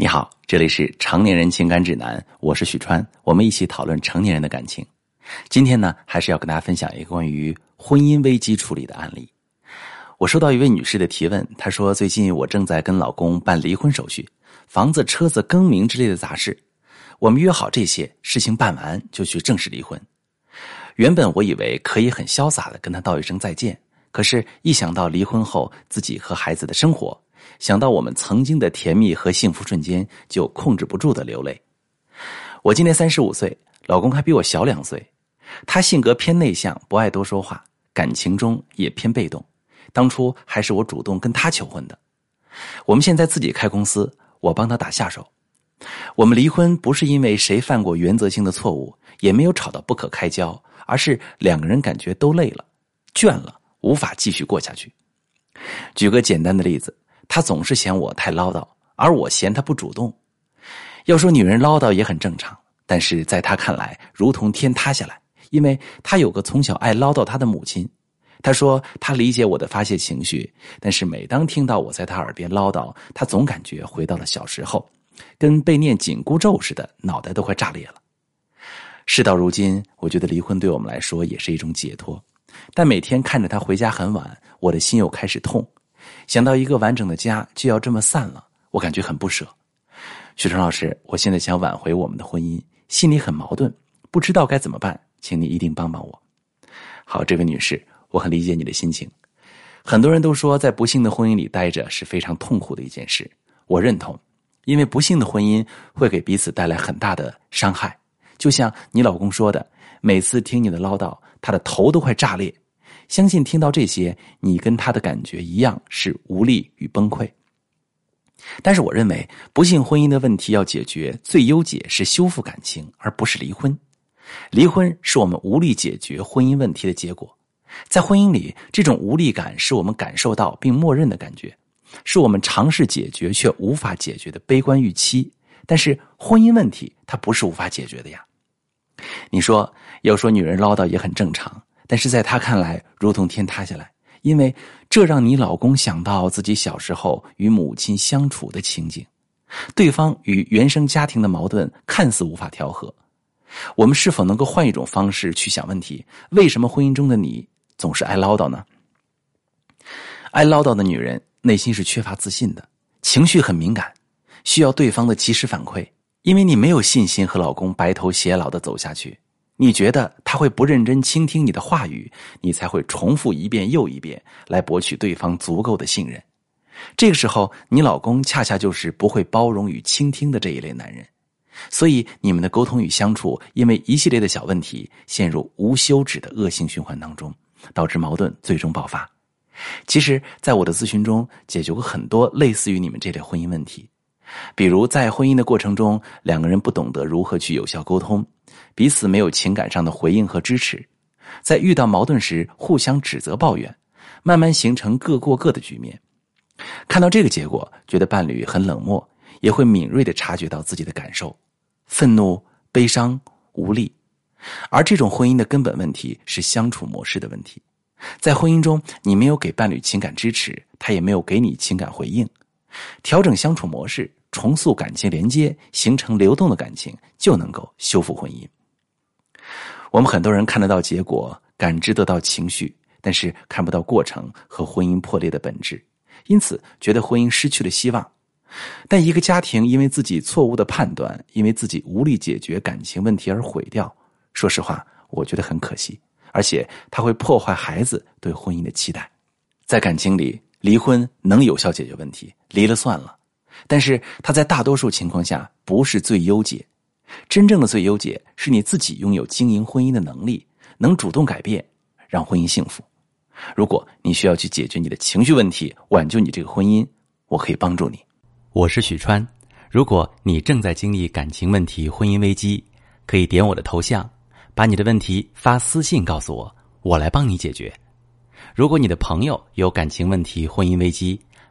你好，这里是成年人情感指南，我是许川，我们一起讨论成年人的感情。今天呢，还是要跟大家分享一个关于婚姻危机处理的案例。我收到一位女士的提问，她说：“最近我正在跟老公办离婚手续，房子、车子更名之类的杂事，我们约好这些事情办完就去正式离婚。原本我以为可以很潇洒的跟他道一声再见，可是，一想到离婚后自己和孩子的生活。”想到我们曾经的甜蜜和幸福瞬间，就控制不住的流泪。我今年三十五岁，老公还比我小两岁。他性格偏内向，不爱多说话，感情中也偏被动。当初还是我主动跟他求婚的。我们现在自己开公司，我帮他打下手。我们离婚不是因为谁犯过原则性的错误，也没有吵到不可开交，而是两个人感觉都累了、倦了，无法继续过下去。举个简单的例子。他总是嫌我太唠叨，而我嫌他不主动。要说女人唠叨也很正常，但是在他看来，如同天塌下来，因为他有个从小爱唠叨他的母亲。他说他理解我的发泄情绪，但是每当听到我在他耳边唠叨，他总感觉回到了小时候，跟被念紧箍咒似的，脑袋都快炸裂了。事到如今，我觉得离婚对我们来说也是一种解脱，但每天看着他回家很晚，我的心又开始痛。想到一个完整的家就要这么散了，我感觉很不舍。许成老师，我现在想挽回我们的婚姻，心里很矛盾，不知道该怎么办，请你一定帮帮我。好，这位女士，我很理解你的心情。很多人都说，在不幸的婚姻里待着是非常痛苦的一件事，我认同，因为不幸的婚姻会给彼此带来很大的伤害。就像你老公说的，每次听你的唠叨，他的头都快炸裂。相信听到这些，你跟他的感觉一样是无力与崩溃。但是我认为，不幸婚姻的问题要解决，最优解是修复感情，而不是离婚。离婚是我们无力解决婚姻问题的结果。在婚姻里，这种无力感是我们感受到并默认的感觉，是我们尝试解决却无法解决的悲观预期。但是婚姻问题它不是无法解决的呀。你说，要说女人唠叨也很正常。但是在他看来，如同天塌下来，因为这让你老公想到自己小时候与母亲相处的情景，对方与原生家庭的矛盾看似无法调和。我们是否能够换一种方式去想问题？为什么婚姻中的你总是爱唠叨呢？爱唠叨的女人内心是缺乏自信的，情绪很敏感，需要对方的及时反馈，因为你没有信心和老公白头偕老的走下去。你觉得他会不认真倾听你的话语，你才会重复一遍又一遍来博取对方足够的信任。这个时候，你老公恰恰就是不会包容与倾听的这一类男人，所以你们的沟通与相处因为一系列的小问题陷入无休止的恶性循环当中，导致矛盾最终爆发。其实，在我的咨询中，解决过很多类似于你们这类婚姻问题。比如，在婚姻的过程中，两个人不懂得如何去有效沟通，彼此没有情感上的回应和支持，在遇到矛盾时互相指责抱怨，慢慢形成各过各的局面。看到这个结果，觉得伴侣很冷漠，也会敏锐的察觉到自己的感受：愤怒、悲伤、无力。而这种婚姻的根本问题是相处模式的问题。在婚姻中，你没有给伴侣情感支持，他也没有给你情感回应。调整相处模式。重塑感情连接，形成流动的感情，就能够修复婚姻。我们很多人看得到结果，感知得到情绪，但是看不到过程和婚姻破裂的本质，因此觉得婚姻失去了希望。但一个家庭因为自己错误的判断，因为自己无力解决感情问题而毁掉，说实话，我觉得很可惜，而且它会破坏孩子对婚姻的期待。在感情里，离婚能有效解决问题，离了算了。但是，它在大多数情况下不是最优解。真正的最优解是你自己拥有经营婚姻的能力，能主动改变，让婚姻幸福。如果你需要去解决你的情绪问题，挽救你这个婚姻，我可以帮助你。我是许川。如果你正在经历感情问题、婚姻危机，可以点我的头像，把你的问题发私信告诉我，我来帮你解决。如果你的朋友有感情问题、婚姻危机，